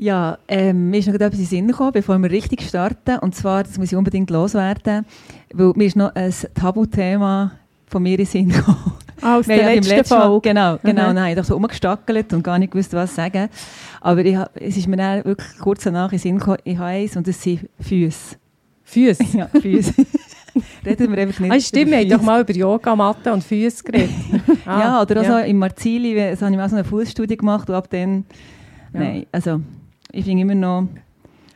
Ja, ähm, mir ist noch etwas in den Sinn gekommen, bevor wir richtig starten. Und zwar, das muss ich unbedingt loswerden, weil mir ist noch ein Tabuthema von mir in den Sinn gekommen. Ah, aus Wir der ja letzten letzten Mal-. Genau, genau. Mhm. Nein, ich habe so rumgestackelt und gar nicht gewusst, was sagen. Aber ich, es ist mir dann wirklich kurz danach in den Sinn gekommen, ich habe eins und das sind Füße. Füße. Ja, Füße. Reden wir einfach nicht Ah, stimmt, wir haben doch mal über Yogamatten und Füße geredet. Ah, ja, oder auch ja. so im Marzili, so habe ich mal so eine Fußstudie gemacht und ab dann, Ja. nein, also ich finde immer noch,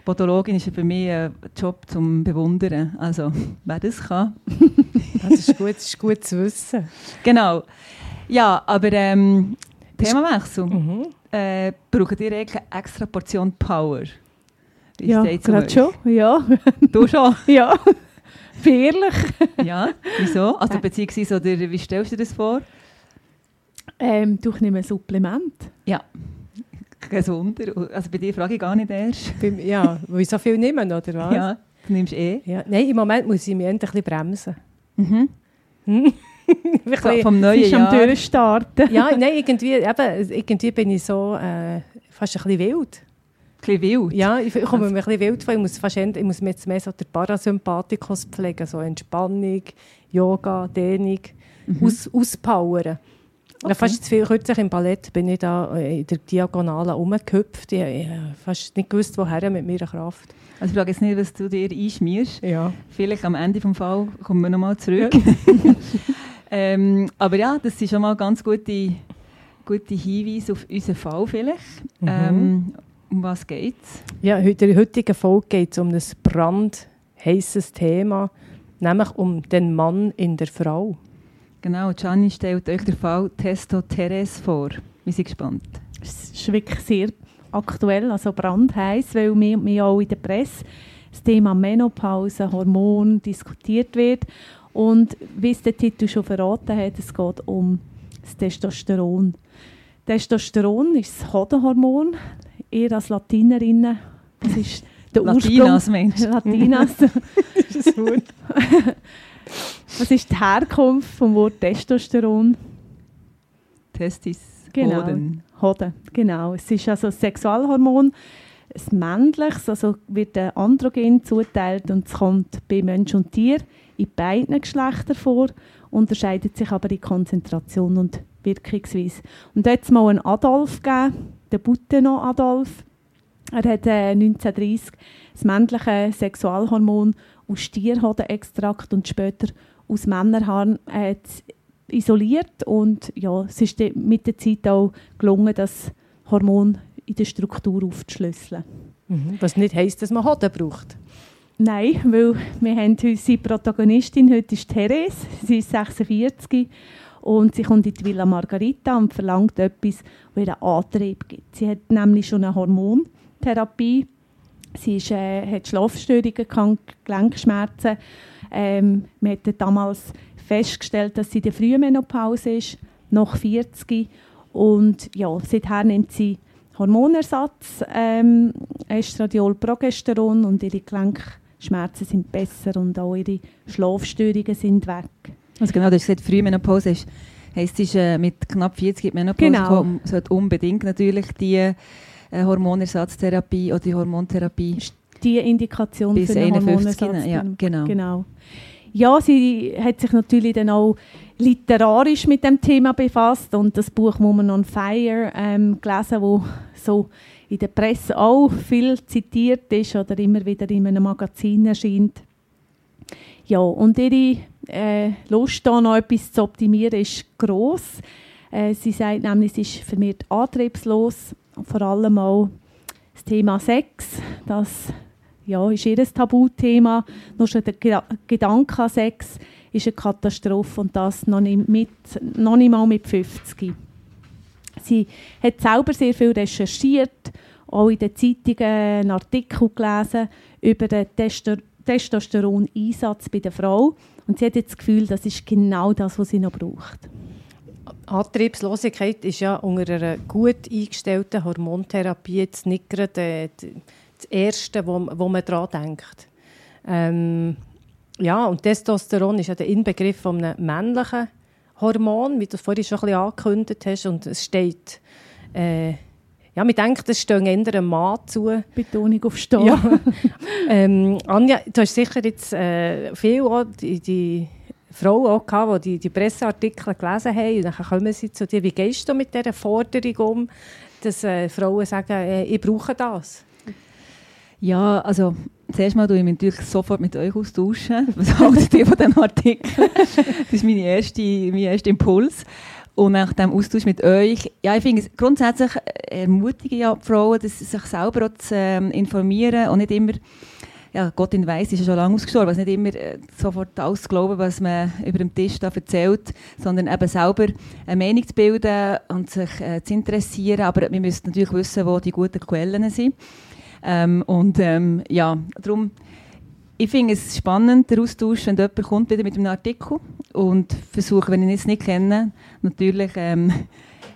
Podologin ist für mich ein Job zum Bewundern. Also, wer das kann. Das ist gut, das ist gut zu wissen. Genau. Ja, aber ähm, Themawechsel. Mhm. Äh, braucht ihr eigentlich eine extra Portion Power? Wie Ja, gerade schon. Ja, Du schon? ja. Ehrlich. Ja, wieso? Also beziehungsweise, oder wie stellst du dir das vor? Ähm, du, ich nehme ein Supplement. Ja, gesunder. Also bei dir frage ich gar nicht erst. Beim- Ja, weil ich so viel nehmen, oder was? Ja, du nimmst eh. Ja. Nein, im Moment muss ich mich endlich ein bisschen bremsen. Mhm. Ein So, vom neuen ist am Jahr. Durchstarten. ja, nein, irgendwie, eben, irgendwie bin ich so äh, fast ein bisschen wild. Ein bisschen wild. Ja, ich, komme mir ein bisschen wild vor. Ich muss, fast, ich muss mir jetzt mehr so den Parasympathikus pflegen, so Entspannung, Yoga, Dehnung, aus, auspowern. Ja, fast. Kürzlich im Ballett bin ich da äh, in der Diagonale rumgehüpft. Ich, ich habe fast nicht gewusst, woher mit meiner Kraft. Also ich frage jetzt nicht, was du dir einschmierst. Ja. Vielleicht am Ende des Fall kommen wir nochmal zurück. ähm, aber ja, das sind schon mal ganz gute, gute Hinweise auf unseren Fall vielleicht. Mhm. Ähm, um was geht's? Ja, in der heutigen Folge geht es um ein brandheißes Thema, nämlich um den Mann in der Frau. Genau, Gianni stellt euch den Fall Testo Teres vor. Wir sind gespannt. Es ist wirklich sehr aktuell, also brandheiß, weil wir, wir auch in der Presse das Thema Menopause, Hormon diskutiert wird. Und wie es der Titel schon verraten hat, es geht um das Testosteron. Testosteron ist das Hodenhormon. Ihr als Latinerinnen, das ist der Latinas, Ursprung. Mensch. Latinas. Was ist die Herkunft vom Wort Testosteron? Testis, Genau. Hoden. Hoden, genau. Es ist also ein Sexualhormon, ein männliches, also wird ein Androgen zuteilt und es kommt bei Mensch und Tier in beiden Geschlechtern vor, unterscheidet sich aber in Konzentration und Wirkungsweise. Und es mal einen Adolf gegeben, den Butenau Adolf. Er hat äh, 1930 das männliche Sexualhormon aus Tierhodenextrakt und später aus Männerhaaren äh, isoliert und ja, es ist mit der Zeit auch gelungen, das Hormon in der Struktur aufzuschlüsseln. Mhm. Was nicht heisst, dass man Hoden braucht. Nein, weil wir haben unsere Protagonistin heute ist Therese, sie ist 46 und sie kommt in die Villa Margarita und verlangt etwas, das ihr einen Antrieb gibt. Sie hat nämlich schon eine Hormontherapie, sie ist, äh, hat Schlafstörungen, Gelenkschmerzen. Ähm, man hat damals festgestellt, dass sie in der Frühmenopause ist, nach 40 und ja, seither nimmt sie Hormonersatz, ähm, Estradiol, Progesteron und ihre Gelenkschmerzen sind besser und auch ihre Schlafstörungen sind weg. Also genau, du hast gesagt, Frühmenopause ist, heisst, es ist äh, mit knapp 40 in die Menopause Genau. gekommen, sollte unbedingt natürlich die äh, Hormonersatztherapie oder die Hormontherapie Die Indikation bis für einen 51. Hormonersatz. Ja, genau. genau. Ja, sie hat sich natürlich dann auch literarisch mit dem Thema befasst und das Buch Woman on Fire ähm, gelesen, wo so in der Presse auch viel zitiert ist oder immer wieder in einem Magazin erscheint. Ja, und ihre äh, Lust, da noch etwas zu optimieren, ist gross. Äh, sie sagt nämlich, sie ist vermehrt antriebslos, vor allem auch das Thema Sex, das ja, ist ihr Tabuthema. Nur schon der Geda- Gedanke an Sex ist eine Katastrophe und das noch nicht, mit, noch nicht mal mit 50. Sie hat selber sehr viel recherchiert auch in den Zeitungen einen Artikel gelesen über den Testo Testosteron-Einsatz bei der Frau. Und sie hat jetzt das Gefühl, das ist genau das, was sie noch braucht. Antriebslosigkeit ist ja unter einer gut eingestellten Hormontherapie jetzt nicht gerade äh, das Erste, wo, wo man daran denkt. Ähm, ja, und Testosteron ist ja der Inbegriff von einem männlichen Hormon, wie du vorhin schon ein bisschen angekündigt hast. Und es steht, äh, ja, man denkt, es steht eher einem Mann zu. Betonung auf Stehen. Ja. ähm, Anja, du hast sicher jetzt äh, viel die, die Frauen auch gehabt, die, die Presseartikel gelesen haben. Und dann kommen sie zu dir. Wie gehst du mit dieser Forderung um, dass äh, Frauen sagen, äh, ich brauche das? Ja, also zuerst mal tue ich mich natürlich sofort mit euch austauschen. Was haltet ihr von diesem Artikel? das ist meine erste, mein erster Impuls. Und nach dem Austausch mit euch, ja, ich finde es grundsätzlich ermutige ja die Frauen, dass sie sich selber auch zu ähm, informieren und nicht immer, ja, Gott in Weiss ist ja schon lange ausgestorben, also nicht immer äh, sofort alles glauben, was man über dem Tisch da erzählt, sondern eben selber eine Meinung zu bilden und sich äh, zu interessieren. Aber wir müssen natürlich wissen, wo die guten Quellen sind. Ähm, und ähm, ja, darum, ich finde es spannend, der Austausch, wenn jemand kommt wieder mit einem Artikel und versuche, wenn ich es nicht kenne, natürlich ähm,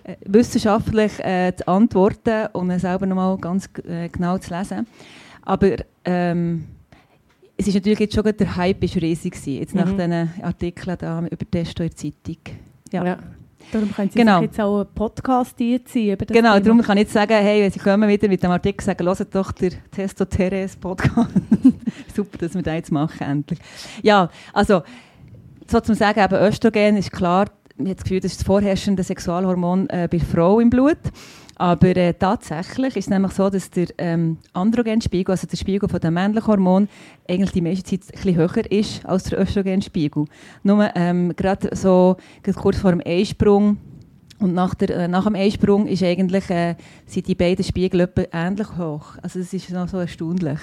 äh, wissenschaftlich äh, zu antworten und es selber nochmal ganz äh, genau zu lesen. Aber ähm, es ist natürlich jetzt schon der Hype ist riesig gewesen, jetzt mhm. nach diesen Artikeln da über Testo in der Zeitung. Ja. ja. Darum können Sie genau. jetzt auch einen Podcast einziehen. genau, Thema. darum kann ich jetzt sagen, hey, wenn Sie kommen wieder mit dem Artikel sagen, hört doch der Testo Teres Podcast. Super, dass wir das jetzt machen, endlich. Ja, also, so zum Sagen, eben Östrogen ist klar, man hat das Gefühl, das ist das vorherrschende Sexualhormon äh, bei Frau im Blut. Aber äh, tatsächlich ist es nämlich so, dass der ähm, Androgenspiegel, also der Spiegel von dem männlichen Hormon, eigentlich die meiste Zeit ein höher ist als der Östrogenspiegel. Nur ähm, gerade so kurz vor dem Einsprung und nach, der, äh, nach dem Einsprung ist eigentlich, äh, sind die beiden Spiegel ähnlich hoch. Also das ist noch so erstaunlich.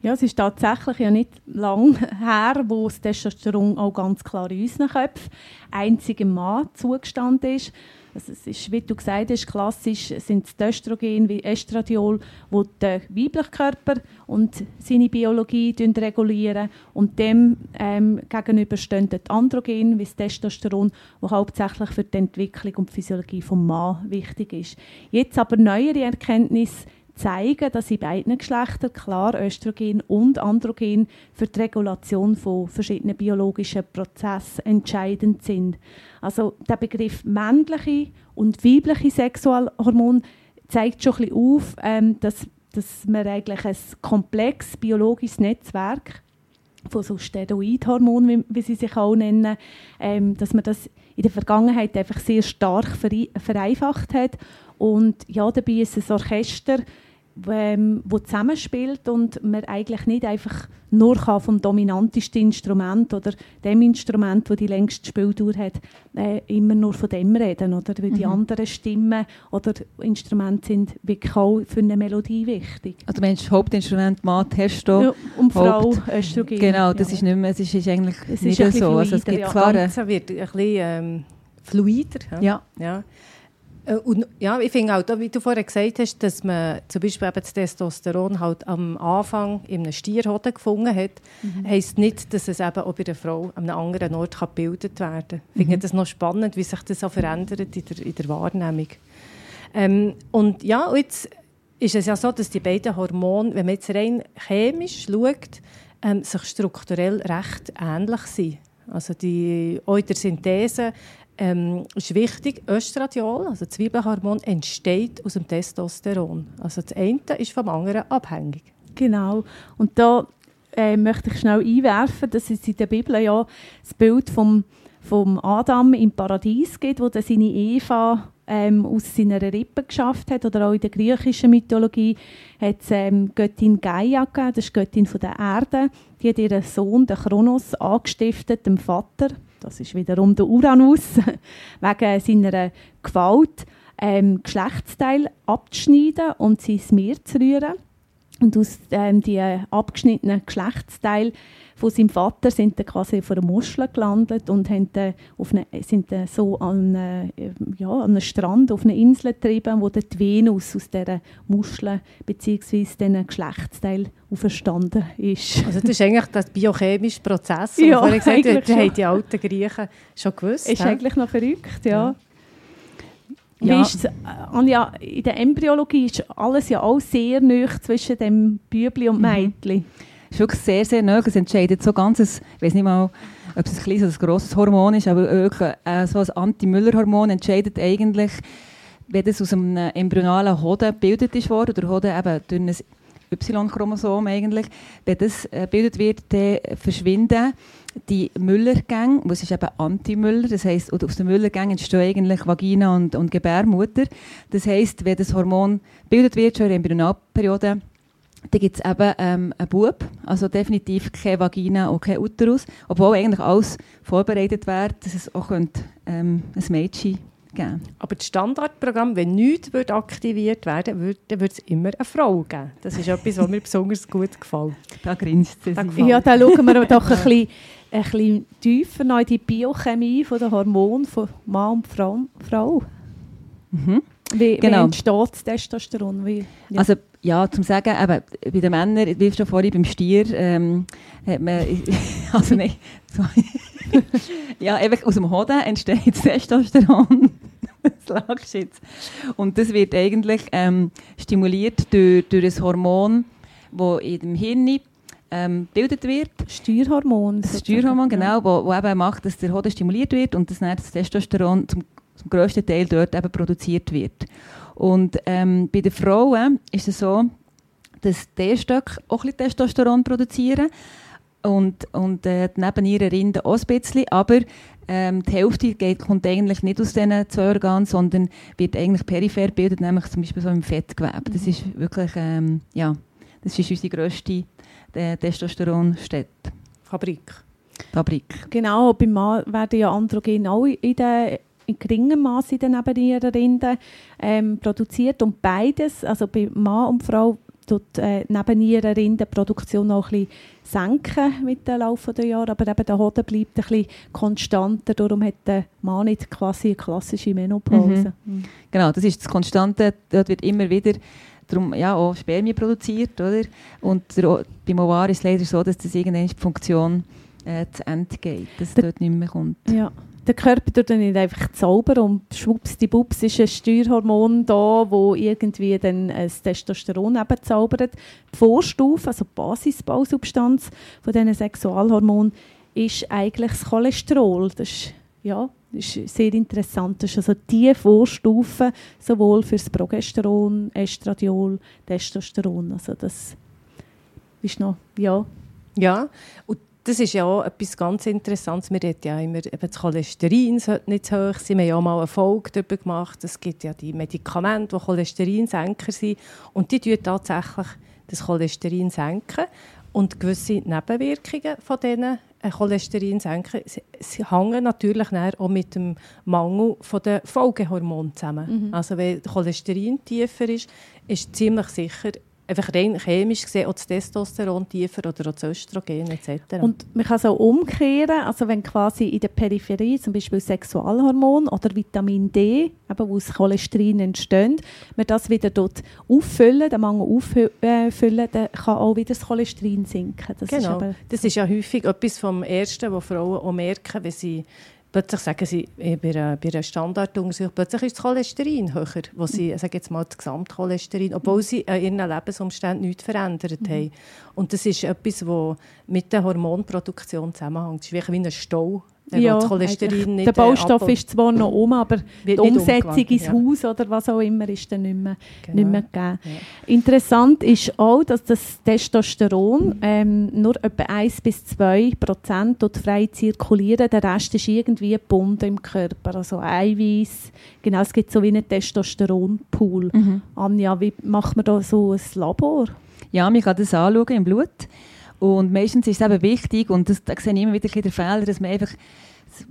Ja, es ist tatsächlich ja nicht lang her, wo das Testosteron auch ganz klar in unseren Köpfen einzig im Mann zugestanden ist. Es ist, wie du gesagt hast, klassisch sind es Östrogen wie Estradiol, wo der weibliche Körper und seine Biologie regulieren und dem ähm, gegenüber stehen die Androgen wie das Testosteron, wo hauptsächlich für die Entwicklung und die Physiologie des Mannes wichtig ist. Jetzt aber neuere Erkenntnisse zeigen, dass in beiden Geschlechtern klar Östrogen und Androgen für die Regulation von verschiedenen biologischen Prozessen entscheidend sind. Also der Begriff männliche und weibliche Sexualhormon zeigt schon ein bisschen auf, ähm, dass, dass man eigentlich ein komplexes biologisches Netzwerk von so Steroidhormonen, wie, sie sich auch nennen, ähm, dass man das in der Vergangenheit einfach sehr stark vereinfacht hat und ja, dabei ist ein Orchester, ähm, wo zusammenspielt und man eigentlich nicht einfach nur kann vom dominantesten Instrument oder dem Instrument, das die längste Spieldauer hat, äh, immer nur von dem reden, oder? Weil mhm. die anderen Stimmen oder Instrumente sind wirklich auch für eine Melodie wichtig. Also du meinst Hauptinstrument Mat hast du? Ja, und Frau Östrogen. Genau, das ja. ist nicht mehr, es ist, ist eigentlich es nicht ist so. also es gibt ja. Das wird ein bisschen ähm, fluider. Ja. ja. Äh, und ja, ich finde auch, wie du vorher gesagt hast, dass man zum Beispiel eben das Testosteron halt am Anfang in einem Stierhoden gefunden hat, mhm. heisst nicht, dass es eben auch bei einer Frau an einem anderen Ort gebildet werden kann. Ich finde mhm. das noch spannend, wie sich das auch verändert in der, in der Wahrnehmung. Ähm, und ja, jetzt ist es ja so, dass die beiden Hormone, wenn man jetzt rein chemisch schaut, ähm, sich strukturell recht ähnlich sind. Also die, auch in der Synthese ähm, ist wichtig, Östradiol, also das Zwiebelhormon, entsteht aus dem Testosteron. Also das eine ist vom anderen abhängig. Genau. Und da äh, möchte ich schnell einwerfen, dass es in der Bibel ja das Bild vom, vom Adam im Paradies gibt, wo seine Eva ähm, aus seiner Rippe geschafft hat. Oder auch in der griechischen Mythologie hat es ähm, Göttin Gaia gegeben, das ist die Göttin von der Erde. Die hat ihren Sohn, den Kronos, angestiftet, dem Vater das ist wiederum der Uranus, wegen seiner Gewalt, ähm, Geschlechtsteil abzuschneiden und sie ins Meer zu rühren. Und aus ähm, die abgeschnittenen Geschlechtsteil von seinem Vater sind dann quasi auf einer Muschel gelandet und haben dann auf eine, sind dann so an, äh, ja, an einen Strand, auf eine Insel getrieben, wo dann die Venus aus dieser Muschel bzw. diesen Geschlechtsteil auferstanden ist. Also das ist eigentlich der biochemische Prozess, Ja, gesagt den schon. haben die alten Griechen schon gewusst. Ist hä? eigentlich noch verrückt, ja. Ja. Ja. es, äh, Anja, in der Embryologie ist alles ja auch sehr nah zwischen dem Bübli und Mhm. Mädchen. ist wirklich sehr, sehr nahe. Es entscheidet so ganz, ein, ich weiß nicht mal, ob es ein kleines oder ein grosses Hormon ist, aber wirklich, äh, so ein Anti-Müller-Hormon entscheidet eigentlich, wenn das aus einem embryonalen Hoden gebildet ist worden, oder Hoden eben durch ein Y-Chromosom eigentlich, wenn das äh, gebildet wird, dann verschwinden die Müllergänge, was ist eben Anti-Müller, das heisst, oder aus den Müllergängen entstehen eigentlich Vagina und, und Gebärmutter. Das heisst, wenn das Hormon gebildet wird, schon in der Embryonalperiode, dann gibt es eben ähm, einen Bub, also definitiv keine Vagina und kein Uterus, obwohl eigentlich alles vorbereitet wäre, dass es auch könnte, ähm, ein Mädchen geben Aber das Standardprogramm, wenn nichts aktiviert werden würde, dann würde es immer eine Frau geben. Das ist etwas, was mir besonders gut gefällt. Da grinst sie. Ja, da schauen wir doch ein bisschen, ein bisschen tiefer noch in die Biochemie von der Hormone von Mann und Frau. Mhm. Wie, Genau. wie entsteht das Testosteron? Wie, ja. Also ja, zum sagen, eben, bei den Männern, wie schon vorhin beim Stier, ähm, hat man, also nicht, sorry. ja, einfach aus dem Hoden entsteht das Testosteron. das lachst jetzt. Und das wird eigentlich ähm, stimuliert durch, durch ein Hormon, das in dem Hirn ähm, gebildet wird. Steuerhormon. Das. Steuerhormon, genau, wo, wo eben macht, dass der Hoden stimuliert wird und dass dann das Testosteron zum, zum grössten Teil dort eben produziert wird. Und ähm, bei den Frauen ist es so, dass die Eierstöcke auch ein bisschen Testosteron produzieren und, und äh, neben ihren Rinden auch ein bisschen, aber ähm, die Hälfte geht, kommt eigentlich nicht aus diesen zwei Organen, sondern wird eigentlich peripher gebildet, nämlich zum Beispiel so im Fettgewebe. Das ist wirklich, ähm, ja, das ist unsere grösste äh, Testosteronstätte. Fabrik. Fabrik. Genau, beim Mann werden ja Androgene auch in, der, in geringem Maß in den Nebennierenrinden ähm, produziert und beides, also bei Mann und Frau, tut äh, Nebennierenrindenproduktion auch ein bisschen senken mit dem Laufe der Jahre, aber eben der Hoden bleibt ein bisschen konstanter, darum hat der Mann nicht quasi eine klassische Menopause. Mhm. Genau, das ist das Konstante. Dort wird immer wieder darum, ja, auch Spermien produziert. Oder? Und der, beim Ovar ist es leider so, dass das irgendwann die Funktion äh, zu Ende geht, dass es Der- dort nicht mehr kommt. Ja. Der Körper tut dann nicht einfach zaubern und schwuppsdiwupps ist ein Steuerhormon da, wo irgendwie dann ein Testosteron eben zaubert. Die Vorstufe, also die Basisbausubstanz von diesen Sexualhormonen, ist eigentlich das Cholesterol. Das ist, ja, ist sehr interessant. Das ist also die Vorstufe sowohl für das Progesteron, Estradiol, Testosteron. Also das ist noch, ja, Ja, und das ist ja auch etwas ganz Interessantes. Wir reden ja immer, eben das Cholesterin sollte nicht zu hoch sein. Wir haben ja auch mal eine Folge darüber gemacht. Es gibt ja die Medikamente, die Cholesterinsenker sind. Und die senken tatsächlich das Cholesterin. senken. Und gewisse Nebenwirkungen von diesen äh, Cholesterinsenken sie, sie hängen natürlich auch mit dem Mangel von den Folgehormonen zusammen. Also wenn Cholesterin tiefer ist, ist ziemlich sicher einfach rein chemisch gesehen auch das Testosteron tiefer oder auch das Östrogen etc. Und man kann es auch umkehren, also wenn quasi in der Peripherie zum Beispiel Sexualhormon oder Vitamin D, eben wo aus Cholesterin entstehen, man das wieder dort auffüllen, den Mangel auffüllen, dann kann auch wieder das Cholesterin sinken. Das ist genau. aber, das ist ja häufig etwas vom Ersten, was Frauen auch merken, wenn sie plötzlich sagen sie, äh, bei einer, bei einer Standarduntersuchung, plötzlich ist das Cholesterin höher, wo sie, Mhm. sage jetzt mal, das Gesamtcholesterin, obwohl sie an ihren Lebensumständen nichts verändert Mhm. haben. Und das ist etwas, was mit der Hormonproduktion zusammenhängt. Es ist wie ein Stau, das Cholesterin nicht Der Baustoff äh, ist zwar noch um, aber die Umsetzung ins ja. Haus oder was auch immer ist dann nicht mehr, Genau. nicht mehr gegeben. Ja. Interessant ist auch, dass das Testosteron ähm, nur etwa 1 bis 2 Prozent dort frei zirkulieren. Der Rest ist irgendwie gebunden im Körper. Also Eiweiß. Genau, es gibt so wie einen Testosteronpool. Mhm. Anja, wie macht man da so ein Labor? Ja, man kann das anschauen im Blut. Und meistens ist es eben wichtig, und das, da sehe ich immer wieder den Fehler, dass man einfach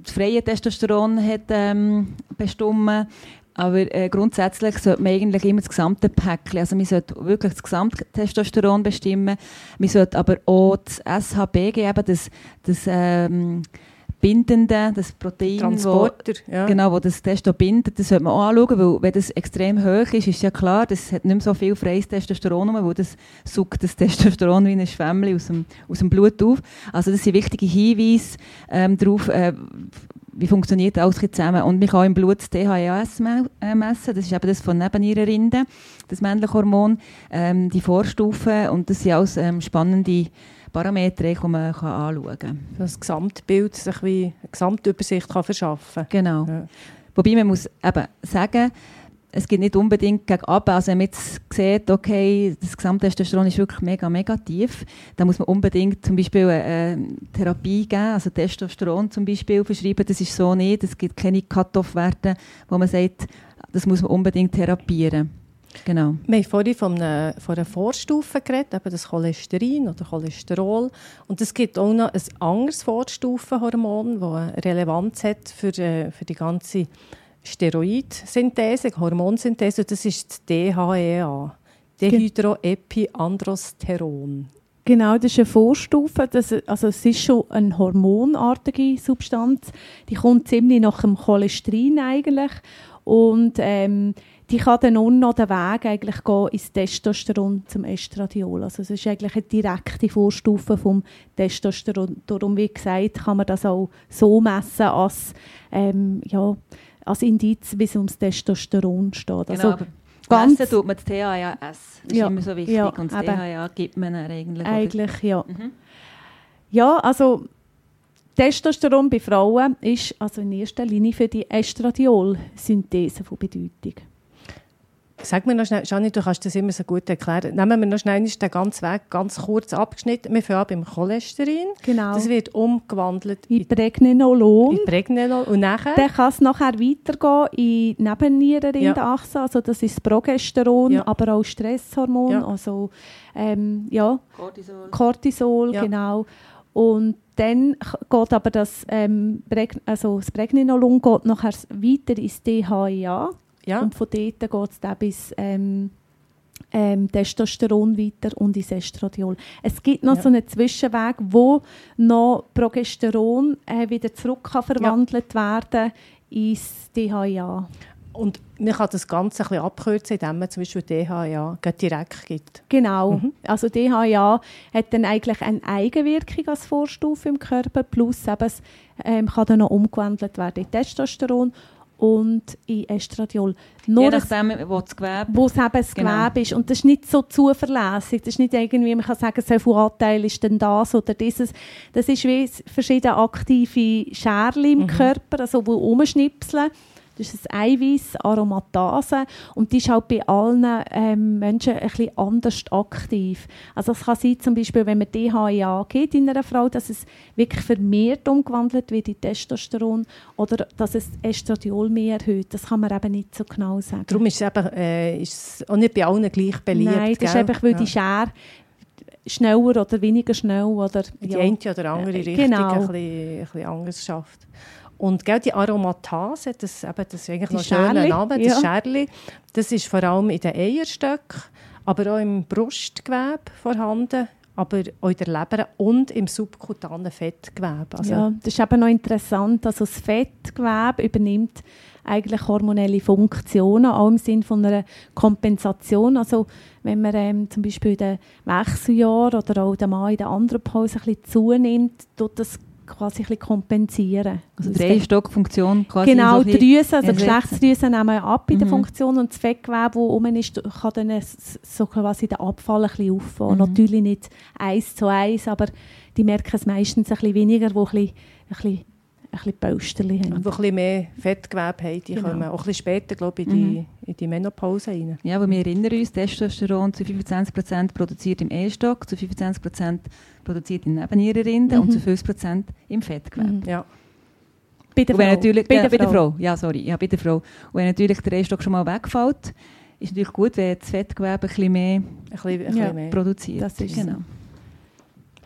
das freie Testosteron hat ähm, bestimmen. Aber äh, grundsätzlich sollte man eigentlich immer das gesamte Päckchen, also man sollte wirklich das gesamte Testosteron bestimmen, man sollte aber auch das SHB geben, das, das ähm, Bindende, das Protein, Transporter, wo, ja. genau, wo das Testo bindet, das sollte man auch anschauen, weil wenn das extrem hoch ist, ist ja klar, das hat nicht mehr so viel freies Testosteron, weil das sucht das Testosteron wie ein Schwämmchen aus dem, aus dem Blut auf. Also das sind wichtige Hinweise ähm, darauf, äh, wie funktioniert alles zusammen. Und man kann im Blut das DHEAS äh, messen, das ist eben das von Nebennierenrinde, das männliche Hormon, ähm, die Vorstufen und das sind alles ähm, spannende Parameter, die man kann anschauen kann. Das Gesamtbild sich wie eine Gesamtübersicht kann verschaffen Genau. Ja. Wobei man muss eben sagen, es geht nicht unbedingt gegen ab. Also wenn man jetzt sieht, okay, das Gesamttestosteron ist wirklich mega negativ, dann muss man unbedingt zum Beispiel eine Therapie geben, also Testosteron zum Beispiel verschreiben. Das ist so nicht. Es gibt keine Cut-off-Werte, wo man sagt, das muss man unbedingt therapieren. Genau. Wir haben vorhin von einer, von einer Vorstufe geredet, eben das Cholesterin oder Cholesterol. Und es gibt auch noch ein anderes Vorstufenhormon, das eine Relevanz hat für, äh, für die ganze Steroidsynthese, Hormonsynthese. Das ist das DHEA, Dehydroepiandrosteron. Genau, das ist eine Vorstufe. Das, also es ist schon eine hormonartige Substanz. Die kommt ziemlich nach dem Cholesterin eigentlich. Und ähm, die kann dann auch noch den Weg eigentlich gehen ins Testosteron zum Estradiol. Also es ist eigentlich eine direkte Vorstufe vom Testosteron. Darum, wie gesagt, kann man das auch so messen als, ähm, ja, als Indiz, wie es ums Testosteron steht. Also, genau, ganz Messen tut man das THAS. Das ist Ja, immer so wichtig. ja, und das eben. THA gibt man eigentlich. Eigentlich, ja. Mhm. Ja, also Testosteron bei Frauen ist also in erster Linie für die Estradiol-Synthese von Bedeutung. Sag mir noch schnell, Janine, du kannst das immer so gut erklären. Nehmen wir noch schnell den ganzen Weg ganz kurz abgeschnitten. Wir fangen an beim Cholesterin. Genau. Das wird umgewandelt in in, Pregnenolon. in Pregnenolon. Und nachher? Dann kann es nachher weitergehen in Nebennierenrindenachse, also das ist das Progesteron, Ja. aber auch Stresshormon, Ja. also ähm, ja, Cortisol. Cortisol, Ja. genau. Und dann geht aber das, ähm, also das Pregnenolon geht nachher weiter ins DHEA ja. und von dort geht es dann bis ähm, ähm, Testosteron weiter und ins Estradiol. Es gibt noch Ja. so einen Zwischenweg, wo noch Progesteron äh, wieder zurück kann verwandelt werden ins DHEA. Und man kann das Ganze ein bisschen abkürzen, indem man zum Beispiel DHA direkt gibt. Genau. Mhm. Also DHEA hat dann eigentlich eine Eigenwirkung als Vorstufe im Körper, plus eben, es ähm, kann dann noch umgewandelt werden in Testosteron und in Estradiol. Je Nur es- nachdem, wo das Gewebe wo es eben das Genau. Gewebe ist. Und das ist nicht so zuverlässig. Das ist nicht irgendwie, man kann sagen, so viel Anteil ist denn das oder dieses. Das ist wie verschiedene aktive Scherli im Mhm. Körper, also die rumschnipseln. Das ist ein Eiweiß, Aromatase. Und die ist auch bei allen ähm, Menschen ein bisschen anders aktiv. Also es kann sein, zum Beispiel, wenn man DHEA gibt in einer Frau, dass es wirklich vermehrt umgewandelt wird in Testosteron oder dass es Estradiol mehr erhöht. Das kann man eben nicht so genau sagen. Darum ist es, eben, äh, ist es auch nicht bei allen gleich beliebt. Nein, das ist gell? einfach, weil die Ja. Schere schneller oder weniger schnell oder die ja. eine oder andere Äh, Richtung genau. ein, bisschen, ein bisschen anders schafft. Und gell, die Aromatase, das, eben, das ist eigentlich Die noch schöner Name, das ja. Schärli, das ist vor allem in den Eierstöcken, aber auch im Brustgewebe vorhanden, aber auch in der Leber und im subkutanen Fettgewebe. Also, ja, das ist eben noch interessant. Also das Fettgewebe übernimmt eigentlich hormonelle Funktionen, auch im Sinne von einer Kompensation. Also wenn man ähm, zum Beispiel in den Wechseljahren oder auch der Mann in der anderen Pause ein bisschen zunimmt, tut das quasi ein bisschen kompensieren. Also Drehstockfunktion quasi Genau, so die Drüsen, also. Geschlechtsdrüsen nehmen ab in der Mhm. Funktion und das Fettgewebe, das oben ist, kann dann so quasi den Abfall ein bisschen auffangen. Mhm. Natürlich nicht eins zu eins, aber die merken es meistens ein bisschen weniger, die ein bisschen, ein bisschen, ein bisschen die haben. ein bisschen mehr Fettgewebe haben, die Genau. kommen auch ein bisschen später glaube ich, in, die, in die Menopause rein. Ja, aber wir erinnern uns, Testosteron zu 25% produziert im Ehestock, zu 25% produziert in Nebennierenrinde und Mhm. zu 50% im Fettgewebe. Mhm. Ja. Bei der Und wenn Frau. natürlich, bei ja, der der Frau. Frau. Ja, sorry, ja, bei der Frau. Und wenn natürlich der Ehestock schon mal wegfällt, ist natürlich gut, wenn das Fettgewebe ein bisschen mehr Ein bisschen, ein Ja. bisschen mehr. produziert. Das ist genau.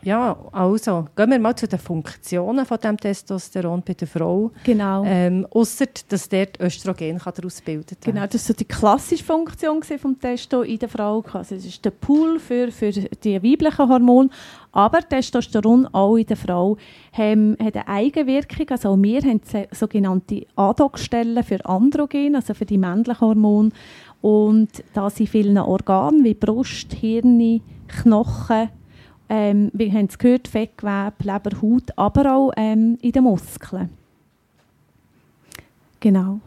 Ja, also, gehen wir mal zu den Funktionen von dem Testosteron bei der Frau. Genau. Ähm, Ausser, dass dort Östrogen kann daraus bildet Genau, das war so die klassische Funktion vom Testo in der Frau. Also es ist der Pool für, für die weiblichen Hormone. Aber Testosteron auch in der Frau haben, hat eine Eigenwirkung. Also wir haben sogenannte Andockstellen für Androgen, also für die männlichen Hormone. Und da sind vielen Organen wie Brust, Hirn, Knochen, ähm, wir haben es gehört, Fettgewebe, Leber, Haut, aber auch ähm, in den Muskeln. Genau.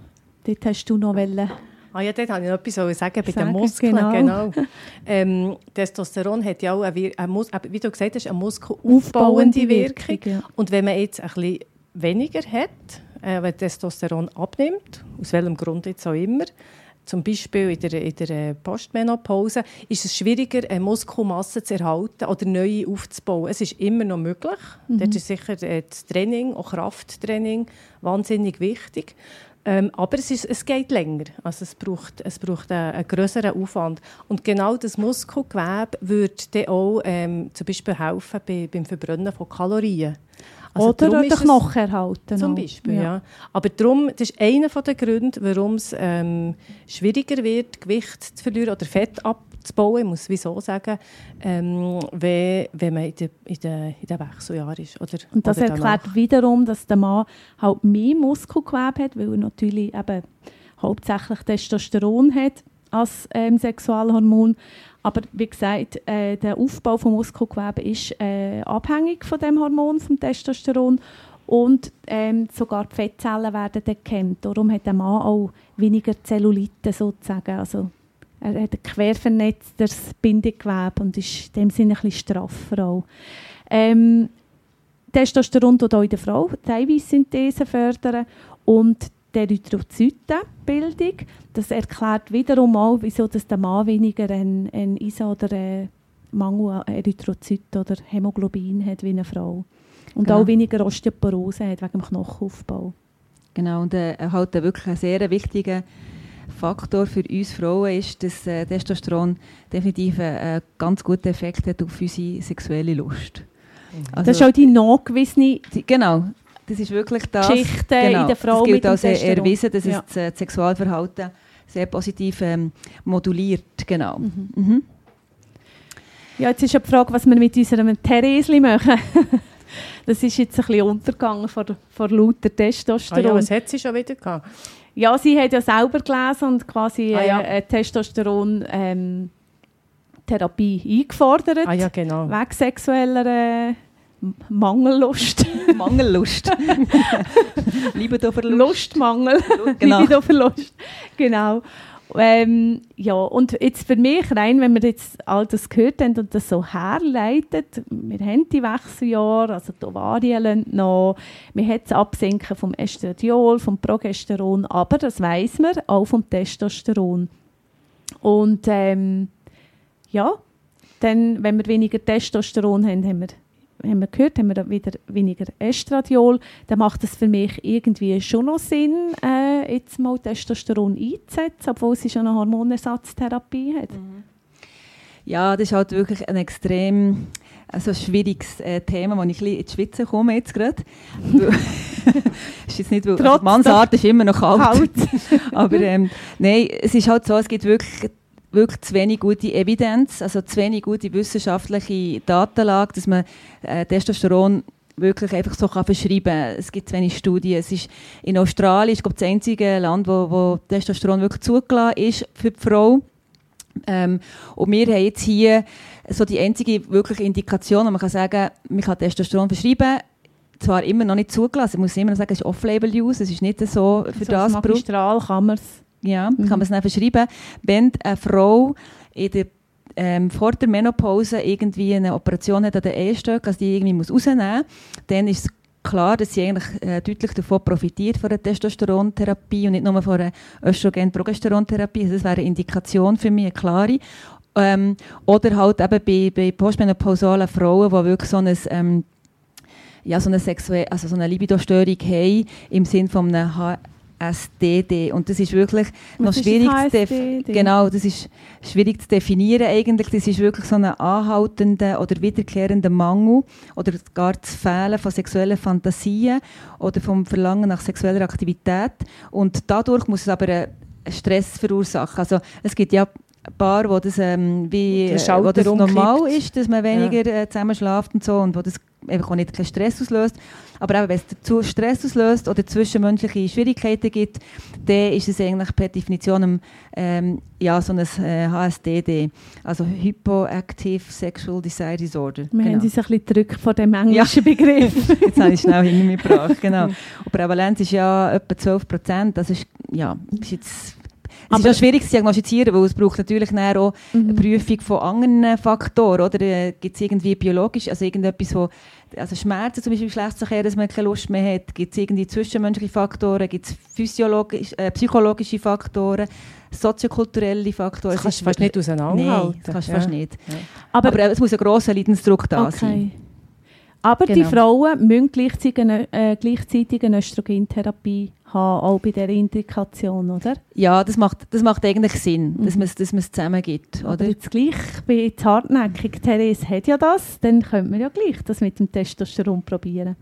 Dort hast du noch wollen. Ah ja, dort wollte ich noch etwas sagen bei sagen, den Muskeln. Genau. genau. Ähm, Testosteron hat ja auch, eine, eine wie du gesagt hast, eine muskelaufbauende Wirkung. Wirkung ja. Und wenn man jetzt ein bisschen weniger hat, äh, wenn Testosteron abnimmt, aus welchem Grund jetzt auch immer, zum Beispiel in der, in der Postmenopause, ist es schwieriger, eine Muskelmasse zu erhalten oder neue aufzubauen. Es ist immer noch möglich. Mhm. Dort ist sicher äh, das Training, auch Krafttraining, wahnsinnig wichtig. Ähm, aber es, ist, es geht länger. Also es braucht, es braucht einen, einen größeren Aufwand. Und genau das Muskelgewebe würde auch ähm, zum Beispiel helfen bei, beim Verbrennen von Kalorien. Also Oder den Knochen erhalten. Zum Beispiel, ja. ja. Aber darum, das ist einer der Gründe, warum es ähm, schwieriger wird, Gewicht zu verlieren oder Fett abzubauen, ich muss wieso sagen, ähm, wenn, wenn man in den in de, in de Wechseljahren ist. Oder, Und das oder erklärt wiederum, dass der Mann halt mehr Muskelgewebe hat, weil er natürlich eben hauptsächlich Testosteron hat als ähm, Sexualhormon. Aber wie gesagt, äh, der Aufbau von Muskelgewebe ist äh, abhängig von dem Hormon, vom Testosteron. Und ähm, sogar die Fettzellen werden gekämmt. Darum hat der Mann auch weniger Zellulite sozusagen. Also, er hat ein quervernetztes Bindegewebe und ist in dem Sinne ein bisschen straffer auch. Ähm, Testosteron tut auch in der Frau die Eiweißsynthese fördern und die Erythrozytenbildung. Das erklärt wiederum auch, wieso dass der Mann weniger einen, einen ISA oder einen Mangel an Erythrozyt oder Hämoglobin hat wie eine Frau. Und genau. auch weniger Osteoporose hat wegen dem Knochenaufbau. Genau, und äh, halt wirklich ein sehr wichtiger Faktor für uns Frauen ist, dass äh, Testosteron definitiv einen äh, ganz guten Effekt hat auf unsere sexuelle Lust. Also, das ist auch die nachgewiesene... Genau, das ist wirklich das. Geschichten genau, in der Frau Das gilt als erwiesen, dass ja. es das Sexualverhalten sehr positiv ähm, moduliert. Genau. Mhm. Mhm. Ja, jetzt ist ja die Frage, was wir mit unserem Theresli machen. das ist jetzt ein bisschen untergegangen vor, vor lauter Testosteron. Ah ja, was hat sie schon wieder gehabt? Ja, sie hat ja selber gelesen und quasi ah, ja. äh, Testosteron ähm, Therapie eingefordert. Ah ja, genau. Wegen sexueller äh, Mangellust. Mangellust. Libido-Verlust. Lustmangel. Genau. Libido-Verlust. Genau. Ähm, ja, und jetzt für mich rein, wenn wir jetzt all das gehört haben und das so herleitet, wir haben die Wechseljahre, also die Ovarien noch, wir haben das Absinken vom Estradiol, vom Progesteron, aber das weiß man auch vom Testosteron. Und ähm, ja, dann, wenn wir weniger Testosteron haben, haben wir haben wir gehört, haben wir wieder weniger Estradiol. Dann macht es für mich irgendwie schon noch Sinn, äh, jetzt mal Testosteron einzusetzen, obwohl sie schon eine Hormonersatztherapie hat. Mhm. Ja, das ist halt wirklich ein extrem also schwieriges äh, Thema, wo ich in die Schweiz komme jetzt gerade. ist jetzt nicht, weil Trotz Mannsart ist immer noch kalt. kalt. Aber ähm, nein, es ist halt so, es gibt wirklich wirklich zu wenig gute Evidenz, also zu wenig gute wissenschaftliche Datenlage, dass man äh, Testosteron wirklich einfach so kann verschreiben kann. Es gibt zu wenig Studien. Es ist in Australien ist, glaube das einzige Land, wo, wo Testosteron wirklich zugelassen ist für die Frau. Ähm, und wir haben jetzt hier so die einzige wirkliche Indikation, wo man kann sagen, man kann Testosteron verschreiben, zwar immer noch nicht zugelassen, ich muss immer noch sagen, es ist Off-Label-Use, es ist nicht so für so das Magistral kann man es ja, mhm. kann man es dann verschreiben. Wenn eine Frau in der, ähm, vor der Menopause irgendwie eine Operation hat an den Ehestöcken, also die irgendwie muss rausnehmen muss, dann ist es klar, dass sie eigentlich äh, deutlich davon profitiert von der Testosterontherapie und nicht nur von der Östrogen-Progesterontherapie. Also das wäre eine Indikation für mich, eine klare. Ähm, oder halt eben bei, bei postmenopausalen Frauen, die wirklich so ein ähm, ja, so eine, sexuelle, also so eine Libido-Störung haben, im Sinne von einem HSDD. Und das ist wirklich noch Was ist schwierig zu? Genau, das ist schwierig zu definieren eigentlich. Das ist wirklich so ein anhaltender oder wiederkehrender Mangel oder gar das Fehlen von sexuellen Fantasien oder vom Verlangen nach sexueller Aktivität. Und dadurch muss es aber einen Stress verursachen. Also es gibt ja Paar, wo das, ähm, wie, Der äh, wo das normal ist, dass man weniger äh, zusammen schlaft und so und wo das einfach auch nicht keinen Stress auslöst. Aber eben, wenn es dazu Stress auslöst oder zwischenmenschliche Schwierigkeiten gibt, dann ist es eigentlich per Definition ähm, ja, so ein äh, HSDD, also Hypoactive Sexual Desire Disorder. Wir Genau. haben uns ein bisschen gedrückt von dem englischen Begriff. Jetzt habe ich schnell hinter mir gebracht, genau. Und die Prävalenz ist ja etwa 12 Prozent, das ist, ja, ist jetzt... Es ist Aber- auch schwierig zu diagnostizieren, weil es braucht natürlich auch eine Prüfung von anderen Faktoren, oder? Äh, Gibt es irgendwie biologisch, also irgendetwas, wo, also Schmerzen zum Beispiel im Geschlechtsverkehr, dass man keine Lust mehr hat, gibt es irgendwie zwischenmenschliche Faktoren, gibt es physiologisch, äh, psychologische Faktoren, soziokulturelle Faktoren. Das kannst ist du fast nicht auseinanderhalten. Nein, das kannst du Ja. fast nicht. Aber, Aber, äh, es muss ein grosser Leidensdruck da sein. Aber die Genau. Frauen müssen gleichzeitig eine, äh, gleichzeitig eine Östrogentherapie haben, auch bei dieser Indikation, oder? Ja, das macht, das macht eigentlich Sinn, dass Mhm. man es dass man es zusammen gibt, Oder oder? jetzt gleich, jetzt hartnäckig, Therese hat ja das, dann könnte man ja gleich das mit dem Testosteron probieren.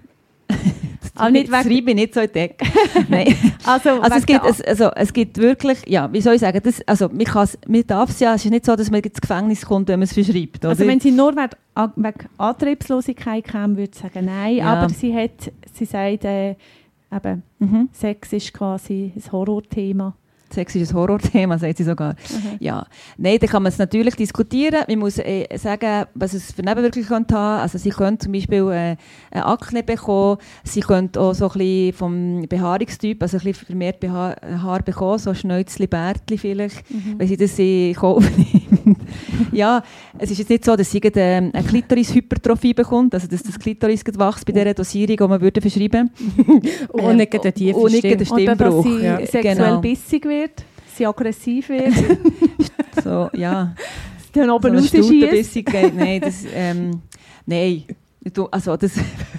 Aber nicht das wegen, reibe ich nicht so in die Ecke. Nein. also, Also es, gibt, es, also es gibt wirklich, ja, wie soll ich sagen, das, also man, man darf es ja, es ist nicht so, dass man ins Gefängnis kommt, wenn man es verschreibt, oder? Also wenn sie nur wegen, Antriebslosigkeit käme, würde ich sagen nein. Ja. Aber sie hat, sie sagt, äh, eben, mhm. Sex ist quasi ein Horrorthema. Sex ist ein Horrorthema, sagt sie sogar. Ja, nein, da kann man es natürlich diskutieren. Man muss äh, sagen, was es für Nebenwirkungen haben. Also sie können zum Beispiel äh, eine Akne bekommen, sie können auch so ein bisschen vom Behaarungstyp, also ein bisschen vermehrt Beha Haar bekommen, so Schnäuzli, Bärtli vielleicht, wenn sie das in Kauf nimmt. ja, es ist jetzt nicht so, dass sie gerade, ähm, eine Klitoris-Hypertrophie bekommt, also dass das Klitoris wächst bei dieser Dosierung, die man würde verschreiben Und nicht gerade eine tiefe und nicht Stimme. gerade eine Oder dass Stimmbruch. sie Ja, sexuell genau. bissig wird, sie aggressiv wird, So, ja. dann so oben eine rausschießt. Nein, das, ähm, nein, also das,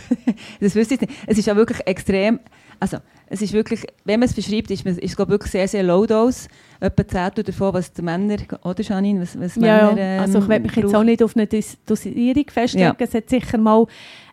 das wüsste ich nicht. Es ist ja wirklich extrem, also es ist wirklich, wenn man es verschreibt, ist, man- ist es glaube ich, wirklich sehr, sehr low dose, etwa 10 davon, was die Männer, oder Janine, was, was Ja, Männer ähm, also ich will mich jetzt auch nicht auf eine Dos- Dosierung festlegen. Ja. Es hat sicher mal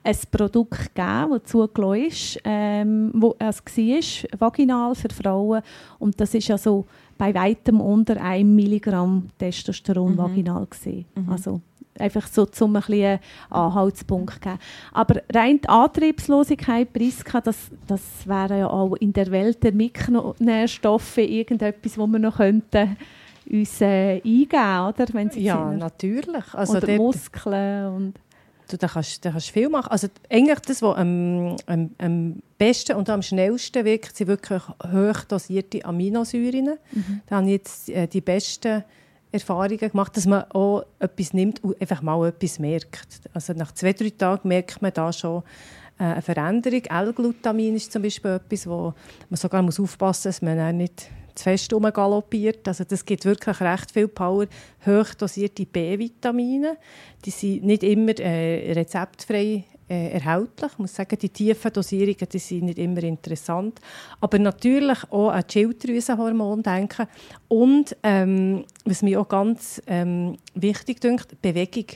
ein Produkt gegeben, das zugelassen ist, ähm, wo es war, vaginal für Frauen. Und das ist ja so bei weitem unter 1 Milligramm Testosteron Mhm. vaginal gesehen. Also einfach so zum ein bisschen einen Anhaltspunkt geben. Aber rein die Antriebslosigkeit, Priska, das, das wäre ja auch in der Welt der Mikronährstoffe irgendetwas, wo wir noch könnten uns äh, eingeben, oder? Wenn sie Ja, sind. natürlich. Also oder dort- Muskeln und Du, da, kannst, da kannst du viel machen. Also eigentlich das, was am, am, am besten und am schnellsten wirkt, sind wirklich hoch dosierte Aminosäuren. Da habe ich jetzt äh, die besten Erfahrungen gemacht, dass man auch etwas nimmt und einfach mal etwas merkt. Also nach zwei, drei Tagen merkt man da schon äh, eine Veränderung. L-Glutamin ist zum Beispiel etwas, wo man sogar muss aufpassen muss, dass man nicht zu fest rumgaloppiert. Also das gibt wirklich recht viel Power. Hoch dosierte B-Vitamine, die sind nicht immer äh, rezeptfrei äh, erhältlich. Ich muss sagen, die tiefen Dosierungen die sind nicht immer interessant. Aber natürlich auch an die Schilddrüsenhormone denken. Und ähm, was mir auch ganz ähm, wichtig dünkt, Bewegung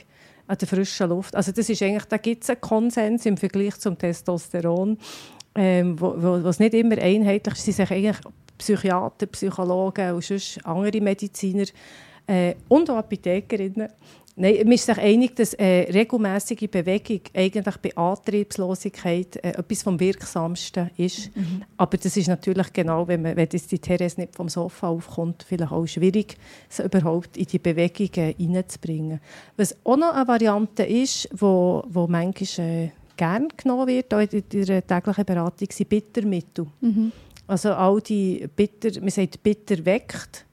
an der frischen Luft. Also das ist eigentlich, da gibt es einen Konsens im Vergleich zum Testosteron, ähm, was nicht immer einheitlich ist. Sie sich eigentlich Psychiater, Psychologen und sonst andere Mediziner äh, und auch Apothekerinnen Nein, man ist sich einig, dass äh, regelmäßige Bewegung eigentlich bei Antriebslosigkeit äh, etwas vom Wirksamsten ist. Aber das ist natürlich genau, wenn, man, wenn jetzt die Therese nicht vom Sofa aufkommt, vielleicht auch schwierig, sie überhaupt in die Bewegung äh, reinzubringen. Was auch noch eine Variante ist, wo, wo manchmal äh, gern genommen wird, auch in der täglichen Beratung, sind Bittermittel. Also all die Bitter, man sagt Bitter weckt.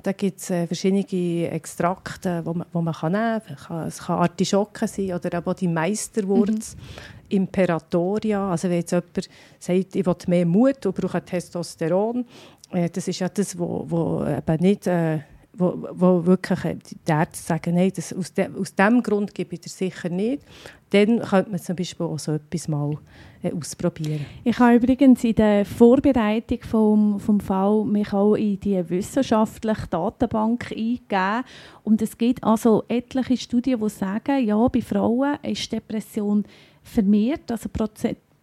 Da gibt es äh, verschiedene Extrakte, die man, wo man kann nehmen kann. Es kann, Artischocken sein oder aber auch die Meisterwurz, Imperatoria. Also wenn jetzt jemand sagt, ich will mehr Mut und brauche Testosteron, äh, das ist ja das, wo, wo eben nicht... Äh, wo, wo wirklich äh, die Ärzte sagen, nein, das, aus, de, aus dem Grund gebe ich dir sicher nicht, dann könnte man zum Beispiel auch so etwas mal äh, ausprobieren. Ich habe übrigens in der Vorbereitung vom, vom Fall mich auch in die wissenschaftliche Datenbank eingegeben und es gibt also etliche Studien, die sagen, ja, bei Frauen ist Depression vermehrt, also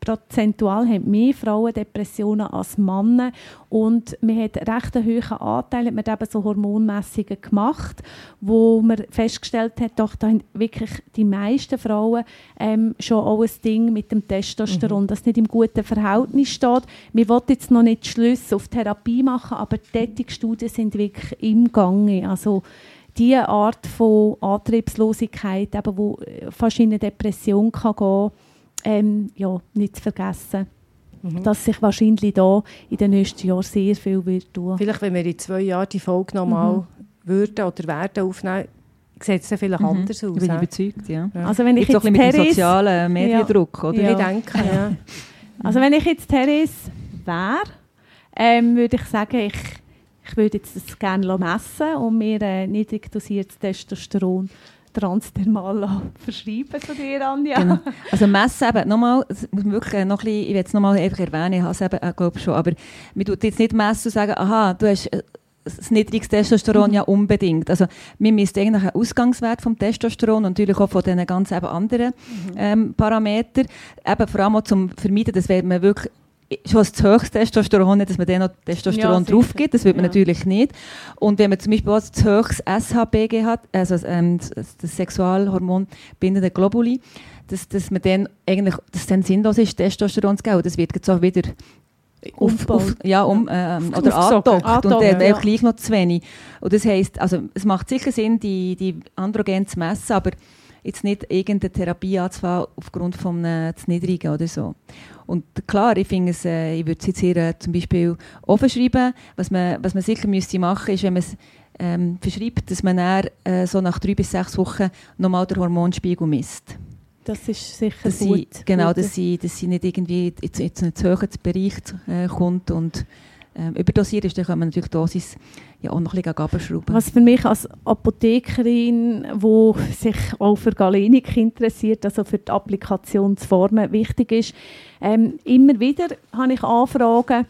prozentual haben mehr Frauen Depressionen als Männer und man hat recht einen hohen Anteil, hat man eben so Hormonmessungen gemacht, wo man festgestellt hat, doch da haben wirklich die meisten Frauen ähm, schon auch ein Ding mit dem Testosteron, mhm. das nicht im guten Verhältnis steht. Wir wollen jetzt noch nicht Schlüsse auf Therapie machen, aber die Studien sind wirklich im Gange. Also diese Art von Antriebslosigkeit, eben, wo fast in eine Depression kann gehen kann, ähm, ja, nicht zu vergessen. Mhm. Dass sich wahrscheinlich da in den nächsten Jahren sehr viel wird tun. Vielleicht, wenn wir in zwei Jahren die Folge nochmal mhm. würden oder werden aufnehmen, sieht es vielleicht mhm. anders aus. Ich bin überzeugt, ja. ja. Also wenn ich jetzt, jetzt mit dem sozialen Mediendruck, ja. oder? Ja. Ich denke, ja. Also wenn ich jetzt Therese wäre, ähm, würde ich sagen, ich, ich würde jetzt das gerne messen und mir äh, niedrig dosiertes Testosteron transdermal verschreiben zu dir, Anja. Genau. Also messen eben, nochmal, wirklich noch ein bisschen, ich will es nochmal einfach erwähnen, ich habe es eben, äh, glaube schon, aber man tut jetzt nicht messen und sagen, aha, du hast äh, das niedrigste Testosteron mhm. ja unbedingt. Also wir misst eigentlich einen Ausgangswert vom Testosteron und natürlich auch von diesen ganz eben anderen mhm. ähm, Parametern. Eben vor allem auch zum Vermeiden, dass wenn man wirklich schon das höchste Testosteron nicht, dass man dann noch Testosteron ja, drauf gibt. Das wird man ja. natürlich nicht. Und wenn man zum Beispiel auch das höchste SHBG hat, also ähm, das, das Sexualhormon bindende Globuli, dass, dass man dann eigentlich, dass dann sinnlos ist, Testosteron zu geben. Das wird jetzt auch wieder auf, auf, ja, um, ähm, oder angedockt und dann ja. gleich noch zu wenig. Und das heisst, also es macht sicher Sinn, die, die Androgen zu messen, aber jetzt nicht irgendeine Therapie anzufangen aufgrund von einem zu niedrigen oder so. Und klar, ich finde es, äh, ich würde es jetzt hier äh, zum Beispiel offen schreiben. Was man, was man sicher müsste machen, ist, wenn man es ähm, verschreibt, dass man dann, äh, so nach drei bis sechs Wochen nochmal den Hormonspiegel misst. Das ist sicher dass gut. Sie, genau, gut. dass sie, dass sie nicht irgendwie jetzt, jetzt einen zu hohen Bereich äh, kommt und ähm, überdosiert ist, dann kann man natürlich die Dosis ja auch noch ein bisschen abschrauben. Was für mich als Apothekerin, die sich auch für Galenik interessiert, also für die Applikationsformen wichtig ist, ähm, immer wieder habe ich Anfragen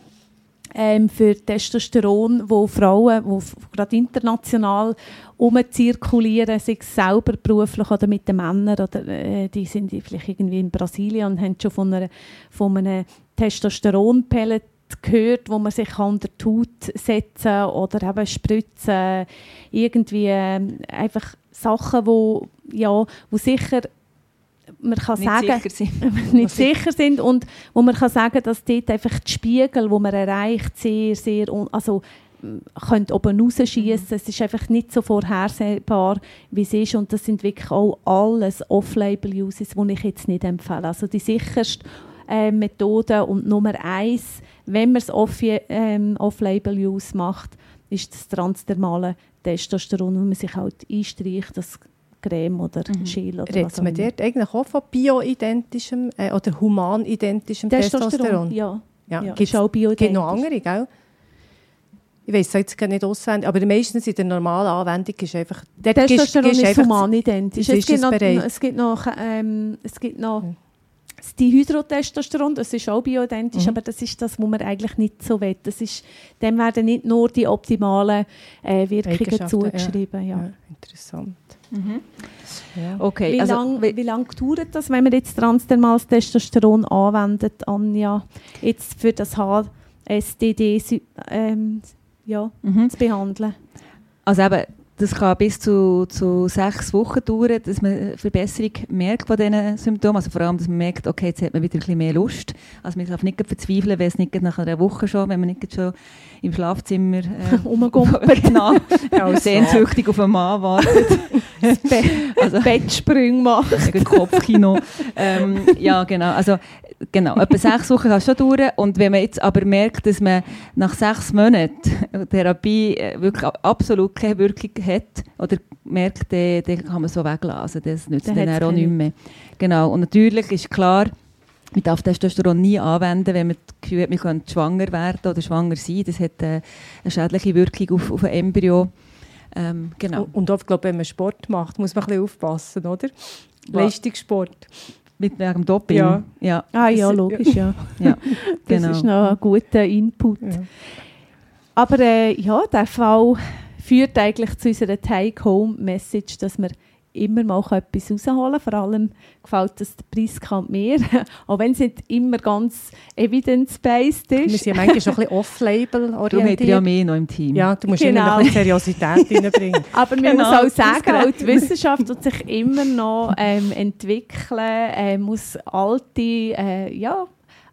ähm, für Testosteron, wo Frauen, wo gerade international umzirkulieren, es selber beruflich oder mit den Männern, oder äh, die sind vielleicht irgendwie in Brasilien und haben schon von, einer, von einem Testosteronpellet gehört, wo man sich unter die Haut setzen oder eben spritzen. Irgendwie äh, einfach Sachen, wo, ja, wo sicher man kann nicht sagen, sicher sind. nicht sicher sind und wo man kann sagen, dass dort einfach die Spiegel, wo man erreicht, sehr, sehr, also könnt oben rausschießen. Mhm. Es ist einfach nicht so vorhersehbar, wie es ist. Und das sind wirklich auch alles Off-Label-Uses, die ich jetzt nicht empfehle. Also die sicherste äh, Methode und Nummer eins, wenn man es ähm, Off-Label-Use macht, ist das transdermale Testosteron, wo man sich halt einstreicht, das Creme oder mhm. Oder Redet was man dort eigentlich auch von bioidentischem äh, oder humanidentischem Testosteron? Testosteron? Ja. ja. ja gibt auch bioidentisch. Gibt noch andere, gell? Ich weiß es jetzt nicht auswendig, aber meistens in der normalen Anwendung ist einfach... Testosteron ist, ist humanidentisch. Es, gibt noch, es gibt noch, ähm, es gibt noch mhm. Das Dihydrotestosteron, das ist auch bioidentisch, mhm. aber das ist das, was man eigentlich nicht so will. Das ist, dem werden nicht nur die optimalen äh, Wirkungen zugeschrieben. Ja. Ja. interessant. Mhm. Ja. Okay, wie also, lange lang dauert das, wenn man jetzt transdermales Testosteron anwendet, Anja, jetzt für das HSDD ähm, ja, mhm. zu behandeln? Also eben, das kann bis zu, zu sechs Wochen dauern, dass man eine Verbesserung merkt von diesen Symptomen. Also vor allem, dass man merkt, okay, jetzt hat man wieder ein bisschen mehr Lust. Also man darf nicht verzweifeln, wenn es nicht nach einer Woche schon, wenn man nicht schon im Schlafzimmer äh, genau, ja, sehnsüchtig auf einen Mann wartet. Be also, Bettsprünge macht. Kopfkino. ähm, ja, genau. Also genau, etwa sechs Wochen kann es schon dauern. Und wenn man jetzt aber merkt, dass man nach sechs Monaten Therapie äh, wirklich absolut keine Wirkung hat oder merkt, dann, dann kann man so weglassen. Das nützt dann, dann auch nicht mehr. Genau. Und natürlich ist klar, man darf Testosteron nie anwenden, wenn man das Gefühl hat, man könnte schwanger werden oder schwanger sein. Das hat äh, eine schädliche Wirkung auf, auf ein Embryo. Ähm, genau. Und auch, glaube wenn man Sport macht, muss man ein bisschen aufpassen, oder? Ja. Leistungssport. Mit dem Doping? Ja. ja. Ah ja, Das- logisch, ja. ja. Das genau. ist noch ein guter Input. Ja. Aber äh, ja, der Fall führt eigentlich zu unserer Take-Home-Message, dass wir immer mal etwas rausholen. Vor allem gefällt das der Preiskampf mir, auch wenn es nicht immer ganz evidence-based Wir ist. sind ja manchmal schon ein bisschen off-label Darum hat er ja orientiert. mehr noch im Team. Ja, du musst Genau. immer noch ein bisschen Seriosität reinbringen. Aber man Genau, muss auch sagen, auch die Wissenschaft wird sich immer noch ähm, entwickeln, äh, muss alte äh, ja,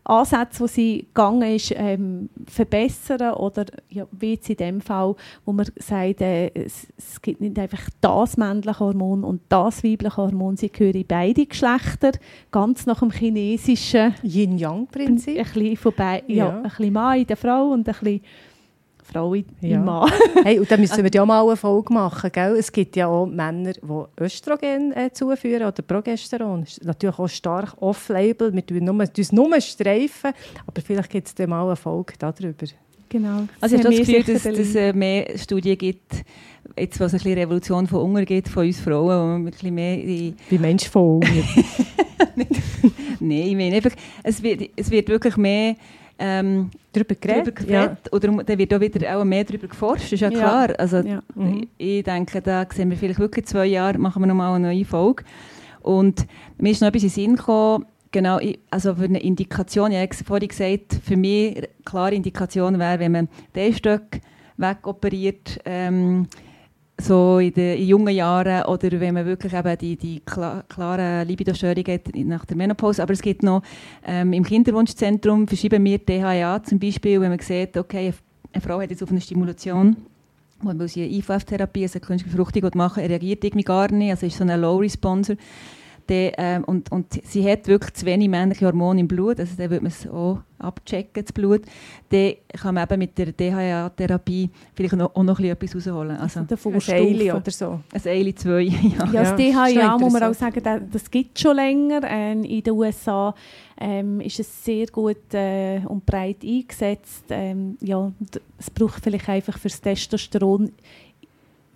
Ansätze, die sie gegangen ist, ähm, verbessern oder ja, wie jetzt in dem Fall, wo man sagt, äh, es, es gibt nicht einfach das männliche Hormon und das weibliche Hormon, sie gehören beide Geschlechter, ganz nach dem chinesischen ein Yin-Yang-Prinzip. bisschen vorbei, ja. Ja. ein bisschen Mann in der Frau und ein bisschen Frau in, Ja. Mann. Hey, und da müssen wir ja mal eine Folge machen. Gell? Es gibt ja auch Männer, die Östrogen äh, zuführen oder Progesteron. Das ist natürlich auch stark off-label. Wir tun nur, uns nur streifen, aber vielleicht gibt es dann mal eine Folge darüber. Genau. Also ich habe das Gefühl, dass es äh, mehr Studien gibt, jetzt was ein bisschen Revolution von Hunger gibt, von uns Frauen, wo wir ein bisschen mehr die Wie Mensch von Hunger. Nein, ich meine einfach, es wird, es wird wirklich mehr ähm, Darüber darüber geredet? Ja. geredet oder dann wird auch wieder auch mehr darüber geforscht, ist ja Ja. klar. Also, Ja. Mhm. Ich denke, da sehen wir vielleicht wirklich zwei Jahre, machen wir nochmal eine neue Folge. Und mir ist noch etwas in den Sinn gekommen, genau, also für eine Indikation, ich habe vorhin gesagt, für mich eine klare Indikation wäre, wenn man den Stück wegoperiert, ähm, so in den jungen Jahren oder wenn man wirklich eben die, die kla klaren Libido-Störungen hat nach der Menopause. Aber es gibt noch ähm, im Kinderwunschzentrum verschieben wir DHA zum Beispiel, wenn man sieht, okay, eine Frau hat jetzt auf eine Stimulation, weil sie eine IVF-Therapie, also eine künstliche Befruchtung machen reagiert irgendwie gar nicht, also ist so ein Low-Responser. Der, ähm, und, und sie hat wirklich zu wenig männliche Hormone im Blut, also dann würde man es auch abchecken, das Blut. Dann kann man eben mit der DHA-Therapie vielleicht noch, auch noch ein bisschen etwas rausholen. Also Ein Vorstufe. oder so. ein Eili 2, ja. Ja, das DHA muss man auch sagen, das, das gibt es schon länger. Ähm, in den USA ähm, ist es sehr gut äh, und breit eingesetzt. Ähm, ja, es braucht vielleicht einfach für das Testosteron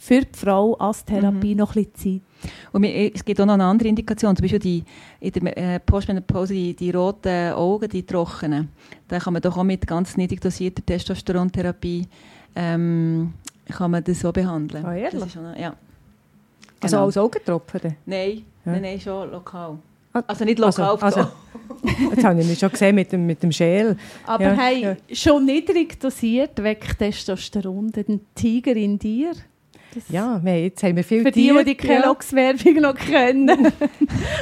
für die Frau als Therapie Mhm. noch ein bisschen Zeit. Und es gibt auch noch eine andere Indikation, zum Beispiel die, in der äh, Postmenopause die, die roten Augen, die trockenen. Da kann man doch auch mit ganz niedrig dosierter Testosterontherapie ähm, kann man das so behandeln. Ah, ehrlich? Das ist schon, ja. Also Genau. als Augentropfen? Nein, Ja. nein, nein, schon lokal. Ah, Also nicht lokal. Also, also, jetzt habe ich mich schon gesehen mit dem, mit dem Schäl. Aber Ja, hey, ja. schon niedrig dosiert weckt Testosteron den Tiger in dir. Das Ja, wir, jetzt haben wir viel Für die, Tiere, die die Kelloggs-Werbung noch kennen.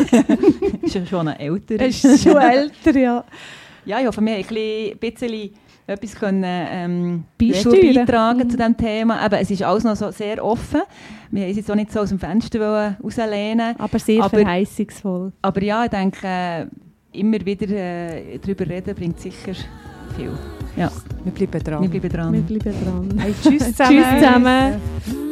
ist ja schon älter. Es ist schon älter, ja. Ja, ich hoffe, wir haben ein bisschen etwas können, ähm, beitragen Mhm. zu diesem Thema. Aber es ist alles noch so sehr offen. Wir haben uns jetzt auch nicht so aus dem Fenster rauslehnen Aber sehr Aber- verheißungsvoll. Aber ja, ich denke, äh, immer wieder äh, darüber reden bringt sicher viel. Ja, Wir bleiben dran. wir bleiben dran. Wir bleiben dran. Hey, tschüss zusammen. Tschüss zusammen.